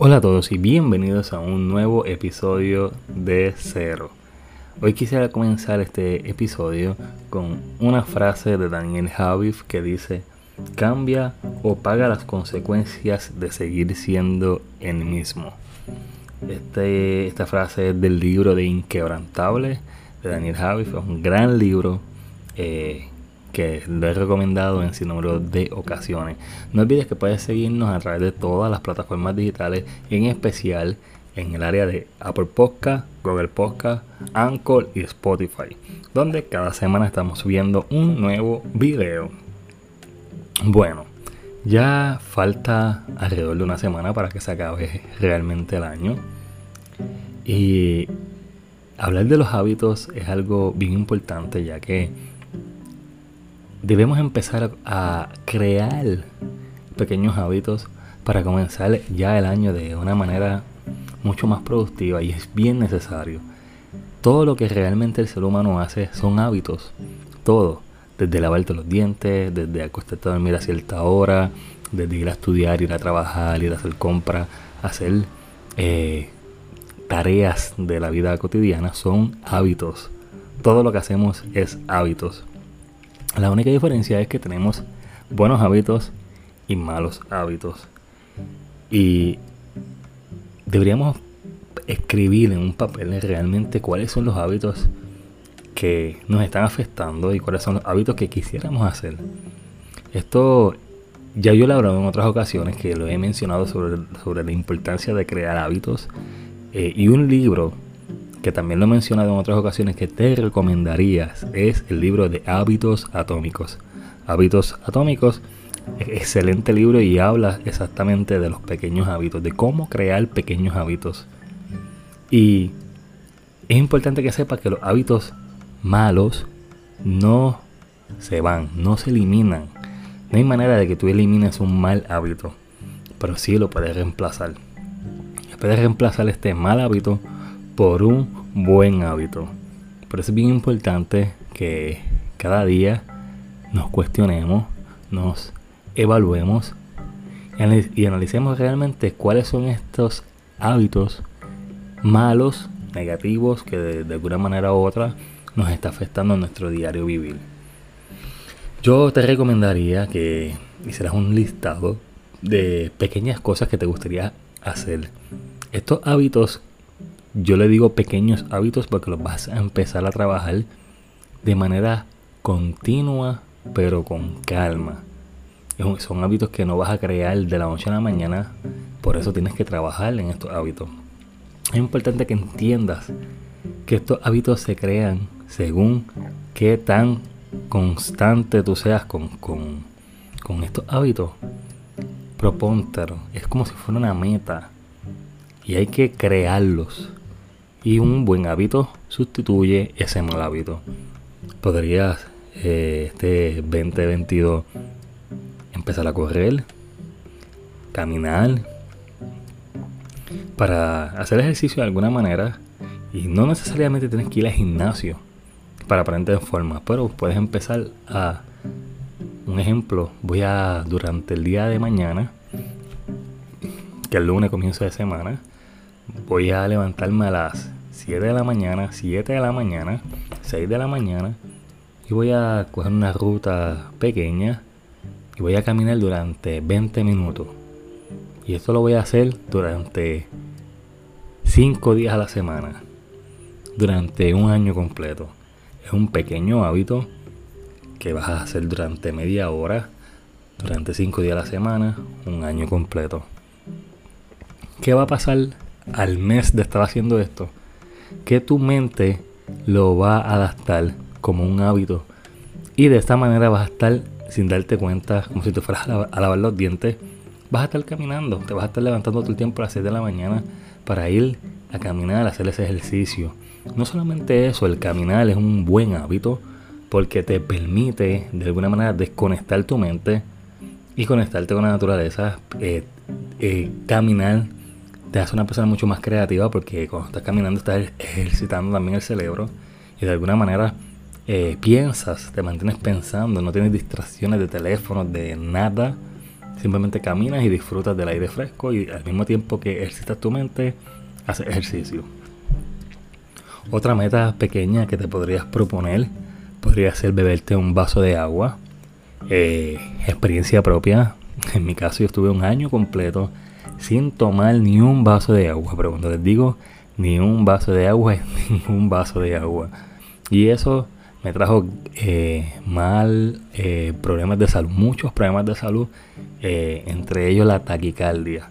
Hola a todos y bienvenidos a un nuevo episodio de Cero. Hoy quisiera comenzar este episodio con una frase de Daniel Javif que dice, cambia o paga las consecuencias de seguir siendo el mismo. Este, esta frase es del libro de Inquebrantable de Daniel Javif, es un gran libro eh, que lo he recomendado en sin número de ocasiones. No olvides que puedes seguirnos a través de todas las plataformas digitales, en especial en el área de Apple Podcast, Google Podcast, Anchor y Spotify, donde cada semana estamos subiendo un nuevo video. Bueno, ya falta alrededor de una semana para que se acabe realmente el año. Y hablar de los hábitos es algo bien importante ya que debemos empezar a crear pequeños hábitos para comenzar ya el año de una manera mucho más productiva y es bien necesario. Todo lo que realmente el ser humano hace son hábitos. Todo. Desde lavarte los dientes, desde acostarte a dormir a cierta hora, desde ir a estudiar, ir a trabajar, ir a hacer compras, hacer eh, tareas de la vida cotidiana son hábitos. Todo lo que hacemos es hábitos. La única diferencia es que tenemos buenos hábitos y malos hábitos. Y deberíamos escribir en un papel realmente cuáles son los hábitos que nos están afectando y cuáles son los hábitos que quisiéramos hacer. Esto ya yo lo he hablado en otras ocasiones que lo he mencionado sobre, sobre la importancia de crear hábitos. Eh, y un libro que también lo he mencionado en otras ocasiones que te recomendarías es el libro de hábitos atómicos. Hábitos atómicos, excelente libro y habla exactamente de los pequeños hábitos, de cómo crear pequeños hábitos. Y es importante que sepas que los hábitos malos no se van, no se eliminan. No hay manera de que tú elimines un mal hábito, pero sí lo puedes reemplazar. Puedes reemplazar este mal hábito por un buen hábito. Por eso es bien importante que cada día nos cuestionemos, nos evaluemos y analicemos realmente cuáles son estos hábitos malos, negativos, que de, alguna manera u otra nos está afectando en nuestro diario vivir. Yo te recomendaría que hicieras un listado de pequeñas cosas que te gustaría hacer. Estos hábitos yo le digo pequeños hábitos porque los vas a empezar a trabajar de manera continua, pero con calma. Son hábitos que no vas a crear de la noche a la mañana, por eso tienes que trabajar en estos hábitos. Es importante que entiendas que estos hábitos se crean según qué tan constante tú seas con, con, con estos hábitos. Propóntelo, es como si fuera una meta y hay que crearlos. Y un buen hábito sustituye ese mal hábito. Podrías eh, este 2022 empezar a correr, caminar, para hacer ejercicio de alguna manera. Y no necesariamente tienes que ir al gimnasio para ponerte en forma, pero puedes empezar a, un ejemplo, voy a durante el día de mañana, que el lunes comienzo de semana, voy a levantarme a las 7 de la mañana, 7 de la mañana, 6 de la mañana y voy a coger una ruta pequeña y voy a caminar durante 20 minutos. Y esto lo voy a hacer durante 5 días a la semana, durante un año completo. Es un pequeño hábito que vas a hacer durante media hora, durante 5 días a la semana, un año completo. ¿Qué va a pasar al mes de estar haciendo esto, que tu mente lo va a adaptar como un hábito. Y de esta manera vas a estar sin darte cuenta, como si te fueras a, lavar los dientes, vas a estar caminando, te vas a estar levantando todo el tiempo a las 6 de la mañana para ir a caminar, a hacer ese ejercicio. No solamente eso, el caminar es un buen hábito porque te permite de alguna manera desconectar tu mente y conectarte con la naturaleza, eh, eh, caminar te hace una persona mucho más creativa porque cuando estás caminando estás ejercitando también el cerebro y de alguna manera eh, piensas, te mantienes pensando, no tienes distracciones de teléfono, de nada Simplemente caminas y disfrutas del aire fresco y al mismo tiempo que ejercitas tu mente, haces ejercicio. Otra meta pequeña que te podrías proponer podría ser beberte un vaso de agua. Eh, experiencia propia. En mi caso yo estuve un año completo sin tomar ni un vaso de agua. Pero cuando les digo ni un vaso de agua, es ningún vaso de agua. Y eso me trajo eh, mal eh, problemas de salud, muchos problemas de salud, eh, entre ellos la taquicardia,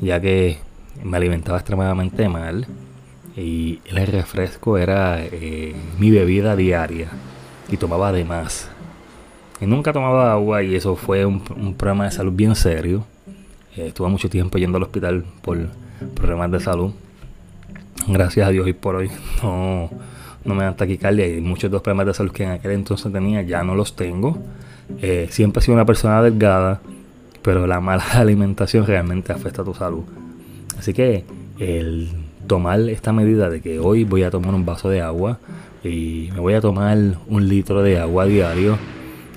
ya que me alimentaba extremadamente mal y el refresco era mi bebida diaria y tomaba de más. Y nunca tomaba agua y eso fue un, un problema de salud bien serio. Estuve mucho tiempo yendo al hospital por problemas de salud. Gracias a Dios y por hoy no no me dan taquicardia y muchos de los problemas de salud que en aquel entonces tenía ya no los tengo. Eh, siempre he sido una persona delgada, pero la mala alimentación realmente afecta a tu salud. Así que el tomar esta medida de que hoy voy a tomar un vaso de agua y me voy a tomar un litro de agua diario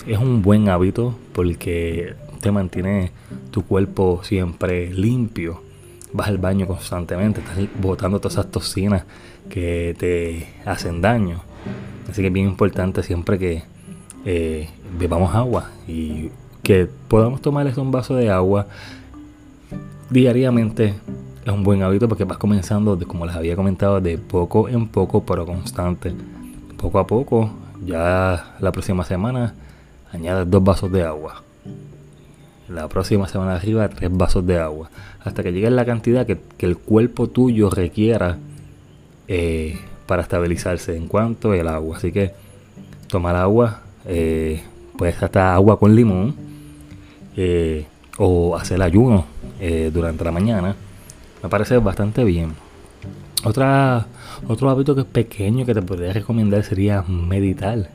es un buen hábito porque te mantiene tu cuerpo siempre limpio vas al baño constantemente, estás botando todas esas toxinas que te hacen daño. Así que es bien importante siempre que eh, bebamos agua y que podamos tomar un vaso de agua diariamente es un buen hábito porque vas comenzando, de, como les había comentado, de poco en poco, pero constante. Poco a poco, ya la próxima semana, añades dos vasos de agua la próxima semana arriba tres vasos de agua. Hasta que llegue la cantidad que, el cuerpo tuyo requiera eh, para estabilizarse en cuanto al agua. Así que tomar agua, eh, puedes hasta agua con limón eh, o hacer ayuno durante la mañana. Me parece bastante bien. Otra, otro hábito que es pequeño que te podría recomendar sería meditar.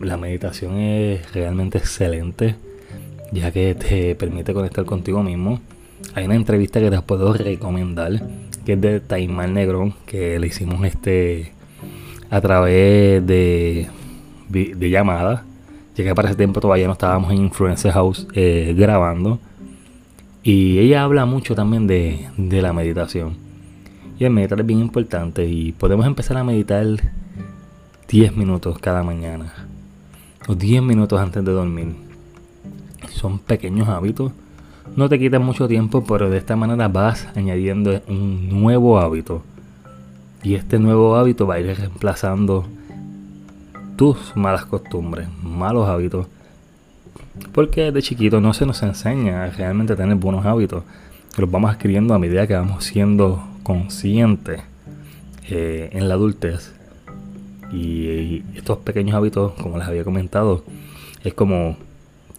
la meditación es realmente excelente ya que te permite conectar contigo mismo. Hay una entrevista que te puedo recomendar, que es de Taimar Negrón, que le hicimos este a través de, de llamada, ya que para ese tiempo todavía no estábamos en Influencer House eh, grabando. Y ella habla mucho también de, de la meditación. Y el meditar es bien importante y podemos empezar a meditar 10 minutos cada mañana. O 10 minutos antes de dormir son pequeños hábitos. No te quitan mucho tiempo, pero de esta manera vas añadiendo un nuevo hábito. Y este nuevo hábito va a ir reemplazando tus malas costumbres, malos hábitos. Porque de chiquito no se nos enseña a realmente tener buenos hábitos. Los vamos adquiriendo a medida que vamos siendo conscientes eh, en la adultez. Y estos pequeños hábitos, como les había comentado, es como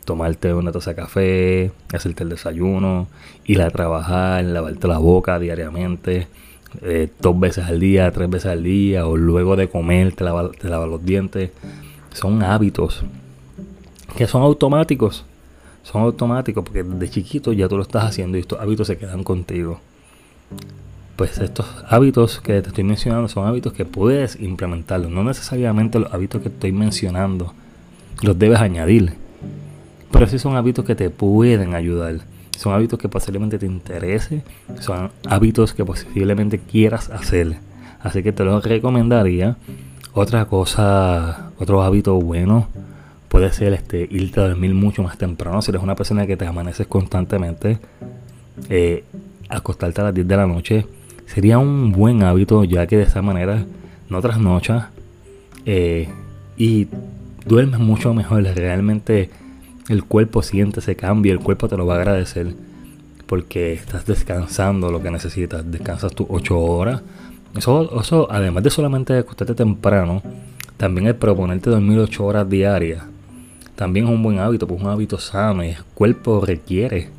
tomarte una taza de café, hacerte el desayuno, ir a trabajar, lavarte la boca diariamente, eh, dos veces al día, tres veces al día, o luego de comer te lavas lava los dientes. Son hábitos que son automáticos. Son automáticos porque de chiquito ya tú lo estás haciendo y estos hábitos se quedan contigo. Pues estos hábitos que te estoy mencionando son hábitos que puedes implementarlos. No necesariamente los hábitos que estoy mencionando los debes añadir pero sí son hábitos que te pueden ayudar. Son hábitos que posiblemente te interese. Son hábitos que posiblemente quieras hacer. Así que te los recomendaría. Otra cosa, otro hábito bueno puede ser este, irte a dormir mucho más temprano. Si eres una persona que te amaneces constantemente, eh, acostarte a las 10 de la noche sería un buen hábito, ya que de esa manera no trasnochas eh, y duermes mucho mejor. Realmente el cuerpo siente ese cambio, el cuerpo te lo va a agradecer porque estás descansando lo que necesitas, descansas tus 8 horas. Eso, eso, además de solamente acostarte temprano, también el proponerte dormir 8 horas diarias, también es un buen hábito, pues un hábito sano y el cuerpo requiere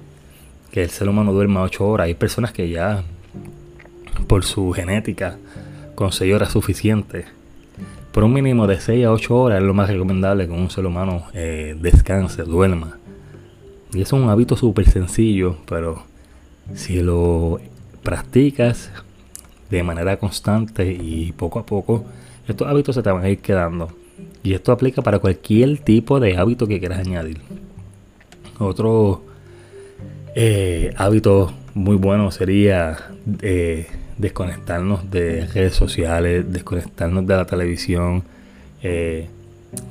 que el ser humano duerma 8 horas. Hay personas que ya, por su genética, con 6 horas suficiente por un mínimo de 6 a 8 horas es lo más recomendable que un ser humano eh, descanse, duerma. Y es un hábito súper sencillo, pero si lo practicas de manera constante y poco a poco, estos hábitos se te van a ir quedando. Y esto aplica para cualquier tipo de hábito que quieras añadir. Otro Eh, hábitos muy buenos sería eh, desconectarnos de redes sociales, desconectarnos de la televisión. Eh,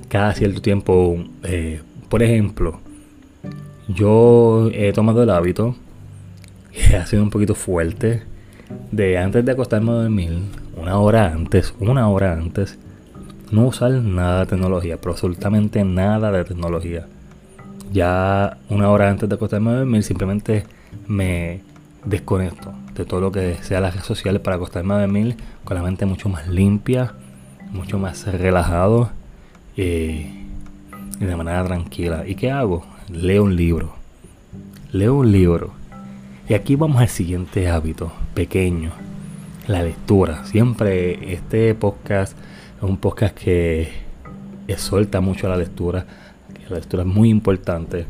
cada cierto tiempo, por ejemplo, yo he tomado el hábito, que ha sido un poquito fuerte, de antes de acostarme a dormir, una hora antes, una hora antes, no usar nada de tecnología, absolutamente nada de tecnología. Ya una hora antes de acostarme a dormir, simplemente me desconecto de todo lo que sea las redes sociales para acostarme a dormir con la mente mucho más limpia, mucho más relajado eh, y de manera tranquila. ¿Y qué hago? Leo un libro. Leo un libro. Y aquí vamos al siguiente hábito, pequeño, la lectura. Siempre este podcast es un podcast que exhorta mucho la lectura. La lectura es muy importante.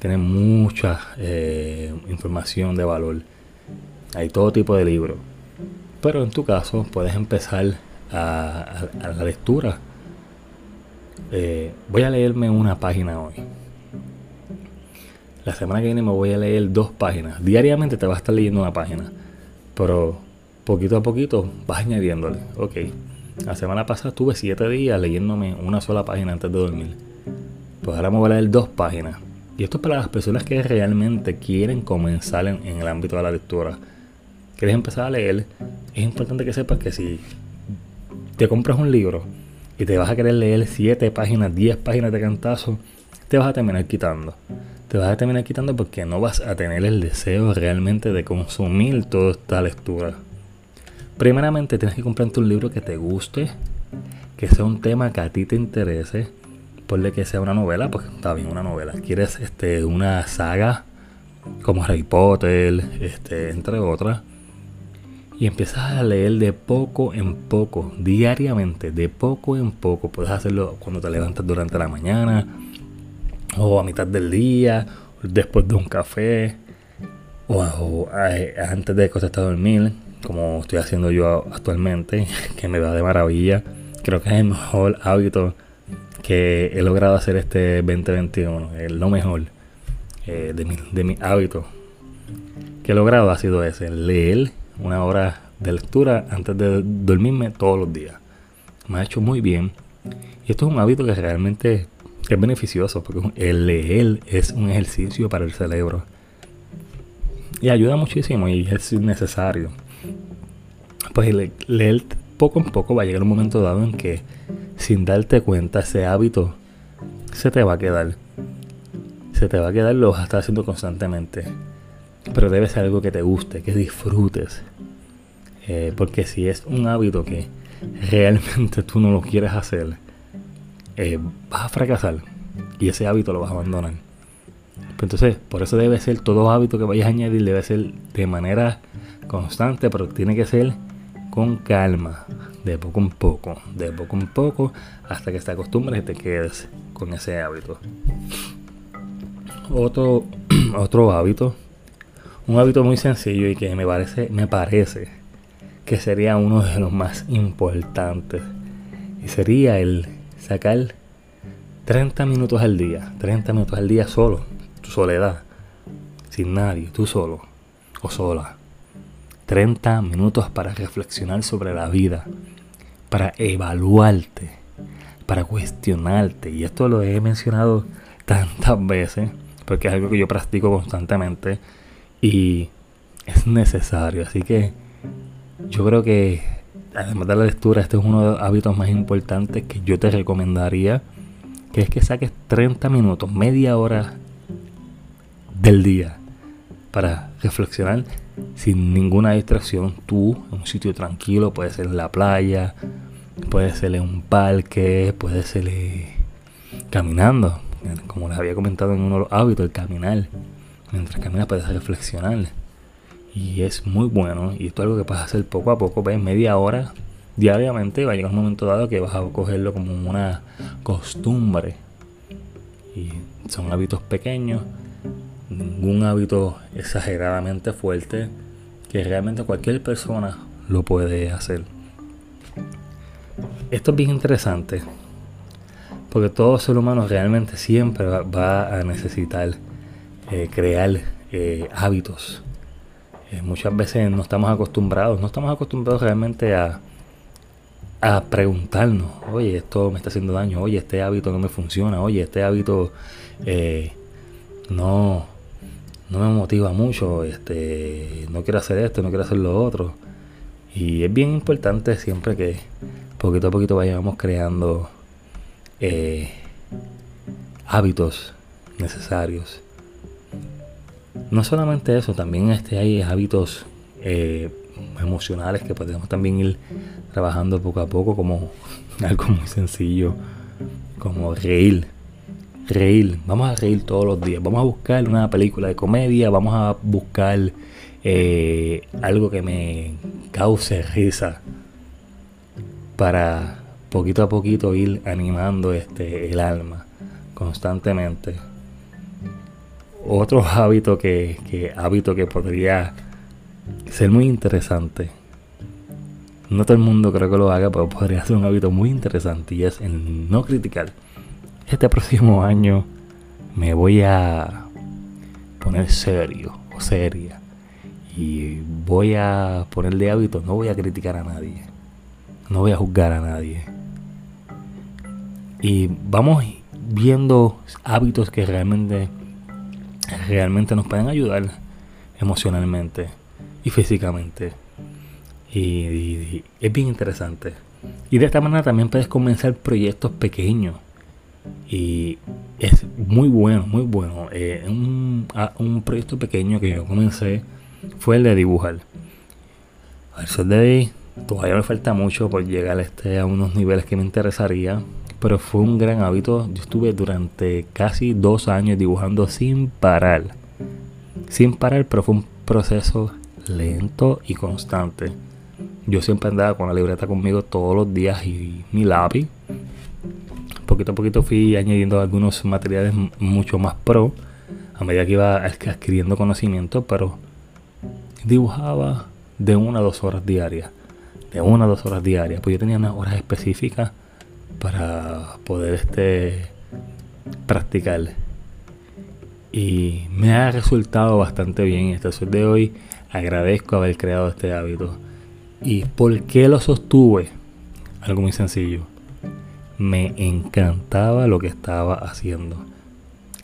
Tiene mucha eh, información de valor. Hay todo tipo de libros. Pero en tu caso puedes empezar a, la lectura. Eh, voy a leerme una página hoy. La semana que viene me voy a leer dos páginas. Diariamente te vas a estar leyendo una página. Pero poquito a poquito vas añadiéndole. Ok. La semana pasada estuve siete días leyéndome una sola página antes de dormir. Pues ahora me voy a leer dos páginas. Y esto es para las personas que realmente quieren comenzar en, el ámbito de la lectura. Quieres empezar a leer, es importante que sepas que si te compras un libro y te vas a querer leer siete páginas, 10 páginas de cantazo, te vas a terminar quitando. Te vas a terminar quitando porque no vas a tener el deseo realmente de consumir toda esta lectura. Primeramente tienes que comprarte un libro que te guste, que sea un tema que a ti te interese ponle que sea una novela, pues está bien una novela. Quieres este, una saga como Harry Potter, este, entre otras. Y empiezas a leer de poco en poco, diariamente, de poco en poco. Puedes hacerlo cuando te levantas durante la mañana, o a mitad del día, después de un café, o, eh, antes de acostarte a dormir, como estoy haciendo yo actualmente, que me va de maravilla. Creo que es el mejor hábito que he logrado hacer este 2021, es lo mejor eh, de, mi, de mis hábitos que he logrado ha sido ese, leer una hora de lectura antes de dormirme todos los días. Me ha hecho muy bien. Y esto es un hábito que realmente es beneficioso, porque el leer es un ejercicio para el cerebro. Y ayuda muchísimo y es necesario. Pues leer poco en poco va a llegar un momento dado en que sin darte cuenta, ese hábito se te va a quedar. Se te va a quedar, lo vas a estar haciendo constantemente. Pero debe ser algo que te guste, que disfrutes. Eh, porque si es un hábito que realmente tú no lo quieres hacer, eh, vas a fracasar. Y ese hábito lo vas a abandonar. Pues entonces, por eso debe ser todo hábito que vayas a añadir, debe ser de manera constante, pero tiene que ser con calma, de poco en poco, de poco en poco, hasta que te acostumbres y te quedes con ese hábito. Otro, otro hábito, un hábito muy sencillo y que me parece, me parece que sería uno de los más importantes. Y sería el sacar 30 minutos al día, 30 minutos al día solo, tu soledad, sin nadie, tú solo o sola. 30 minutos para reflexionar sobre la vida, para evaluarte, para cuestionarte. Y esto lo he mencionado tantas veces, porque es algo que yo practico constantemente y es necesario. Así que yo creo que, además de la lectura, este es uno de los hábitos más importantes que yo te recomendaría, que es que saques 30 minutos, media hora del día para reflexionar sin ninguna distracción, tú en un sitio tranquilo, puede ser en la playa, puede ser en un parque, puede ser eh, caminando, como les había comentado en uno de los hábitos, el caminar. Mientras caminas puedes reflexionar. Y es muy bueno. Y esto es algo que vas a hacer poco a poco, ves media hora diariamente. Va a llegar un momento dado que vas a cogerlo como una costumbre. Y son hábitos pequeños ningún hábito exageradamente fuerte que realmente cualquier persona lo puede hacer. Esto es bien interesante porque todo ser humano realmente siempre va, a necesitar eh, crear eh, hábitos. Eh, muchas veces no estamos acostumbrados, no estamos acostumbrados realmente a, a preguntarnos, oye, esto me está haciendo daño, oye, este hábito no me funciona, oye, este hábito no, no me motiva mucho, este, no quiero hacer esto, no quiero hacer lo otro. Y es bien importante siempre que poquito a poquito vayamos creando eh, hábitos necesarios. No solamente eso, también este, hay hábitos eh, emocionales que podemos también ir trabajando poco a poco como algo muy sencillo, como reír. Reír, vamos a reír todos los días, vamos a buscar una película de comedia, vamos a buscar eh, algo que me cause risa para poquito a poquito ir animando este el alma constantemente. Otro hábito que, que hábito que podría ser muy interesante. No todo el mundo creo que lo haga, pero podría ser un hábito muy interesante y es el no criticar. Este próximo año me voy a poner serio o seria y voy a poner de hábito, no voy a criticar a nadie, no voy a juzgar a nadie. Y vamos viendo hábitos que realmente realmente nos pueden ayudar emocionalmente y físicamente. Y, es bien interesante. Y de esta manera también puedes comenzar proyectos pequeños. Y es muy bueno, muy bueno. Eh, un, un, proyecto pequeño que yo comencé fue el de dibujar. Al sol de ahí todavía me falta mucho por llegar a, este, a unos niveles que me interesaría. Pero fue un gran hábito. Yo estuve durante casi dos años dibujando sin parar. Sin parar, pero fue un proceso lento y constante. Yo siempre andaba con la libreta conmigo todos los días y mi lápiz. Poquito a poquito fui añadiendo algunos materiales mucho más pro a medida que iba adquiriendo conocimiento, pero dibujaba de una a dos horas diarias. De una a dos horas diarias. Pues yo tenía unas horas específicas para poder este practicar. Y me ha resultado bastante bien. Este sol de hoy agradezco haber creado este hábito. ¿Y por qué lo sostuve? Algo muy sencillo. Me encantaba lo que estaba haciendo.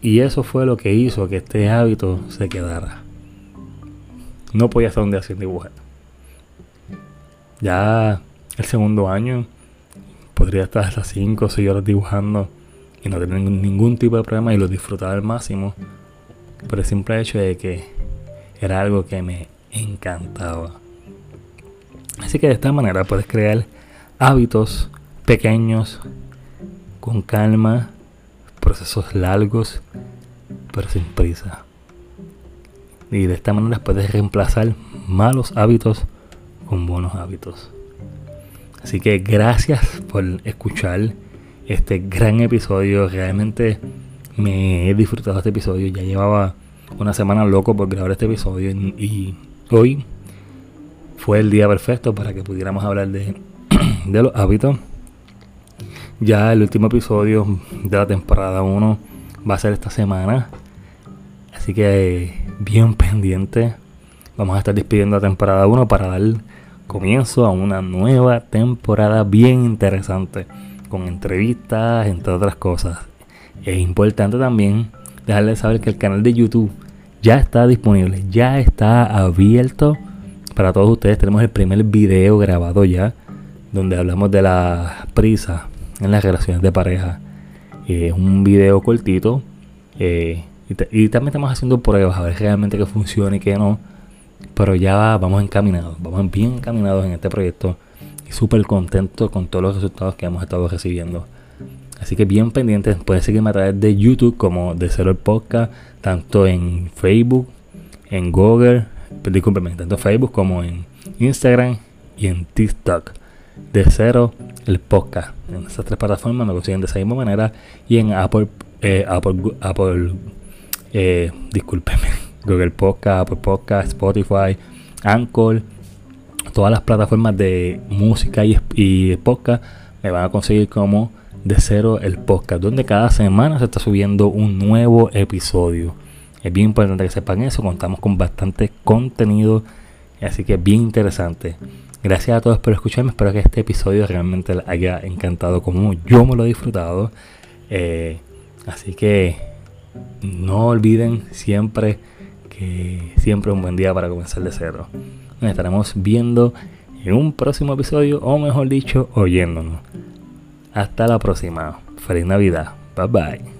Y eso fue lo que hizo que este hábito se quedara. No podía estar día sin dibujar. Ya el segundo año podría estar hasta 5 o 6 horas dibujando y no tener ningún tipo de problema y lo disfrutaba al máximo. Por el simple hecho de que era algo que me encantaba. Así que de esta manera puedes crear hábitos pequeños, con calma, procesos largos, pero sin prisa. Y de esta manera puedes reemplazar malos hábitos con buenos hábitos. Así que gracias por escuchar este gran episodio. Realmente me he disfrutado este episodio. Ya llevaba una semana loco por grabar este episodio y hoy fue el día perfecto para que pudiéramos hablar de, de los hábitos. Ya el último episodio de la temporada 1 va a ser esta semana. Así que bien pendiente. Vamos a estar despidiendo la temporada 1 para dar comienzo a una nueva temporada bien interesante. Con entrevistas, entre otras cosas. Es importante también dejarles saber que el canal de YouTube ya está disponible, ya está abierto para todos ustedes. Tenemos el primer video grabado ya, donde hablamos de la prisa en las relaciones de pareja. Es un video cortito. Eh, y, también estamos haciendo pruebas a ver realmente que funciona y que no. Pero ya vamos encaminados, vamos bien encaminados en este proyecto. Y súper contentos con todos los resultados que hemos estado recibiendo. Así que bien pendientes, pueden seguirme a través de YouTube como de Cero el Podcast, tanto en Facebook, en Google, discúlpeme, tanto en Facebook como en Instagram y en TikTok. De cero el podcast. En esas tres plataformas me consiguen de esa misma manera. Y en Apple, eh, Apple, Apple eh, discúlpeme, Google Podcast, Apple Podcast, Spotify, Anchor, todas las plataformas de música y, y podcast me van a conseguir como de cero el podcast, donde cada semana se está subiendo un nuevo episodio. Es bien importante que sepan eso. Contamos con bastante contenido. Así que bien interesante. Gracias a todos por escucharme. Espero que este episodio realmente les haya encantado como yo me lo he disfrutado. Eh, así que no olviden siempre que siempre un buen día para comenzar de cero. Nos estaremos viendo en un próximo episodio, o mejor dicho, oyéndonos. Hasta la próxima. Feliz Navidad. Bye bye.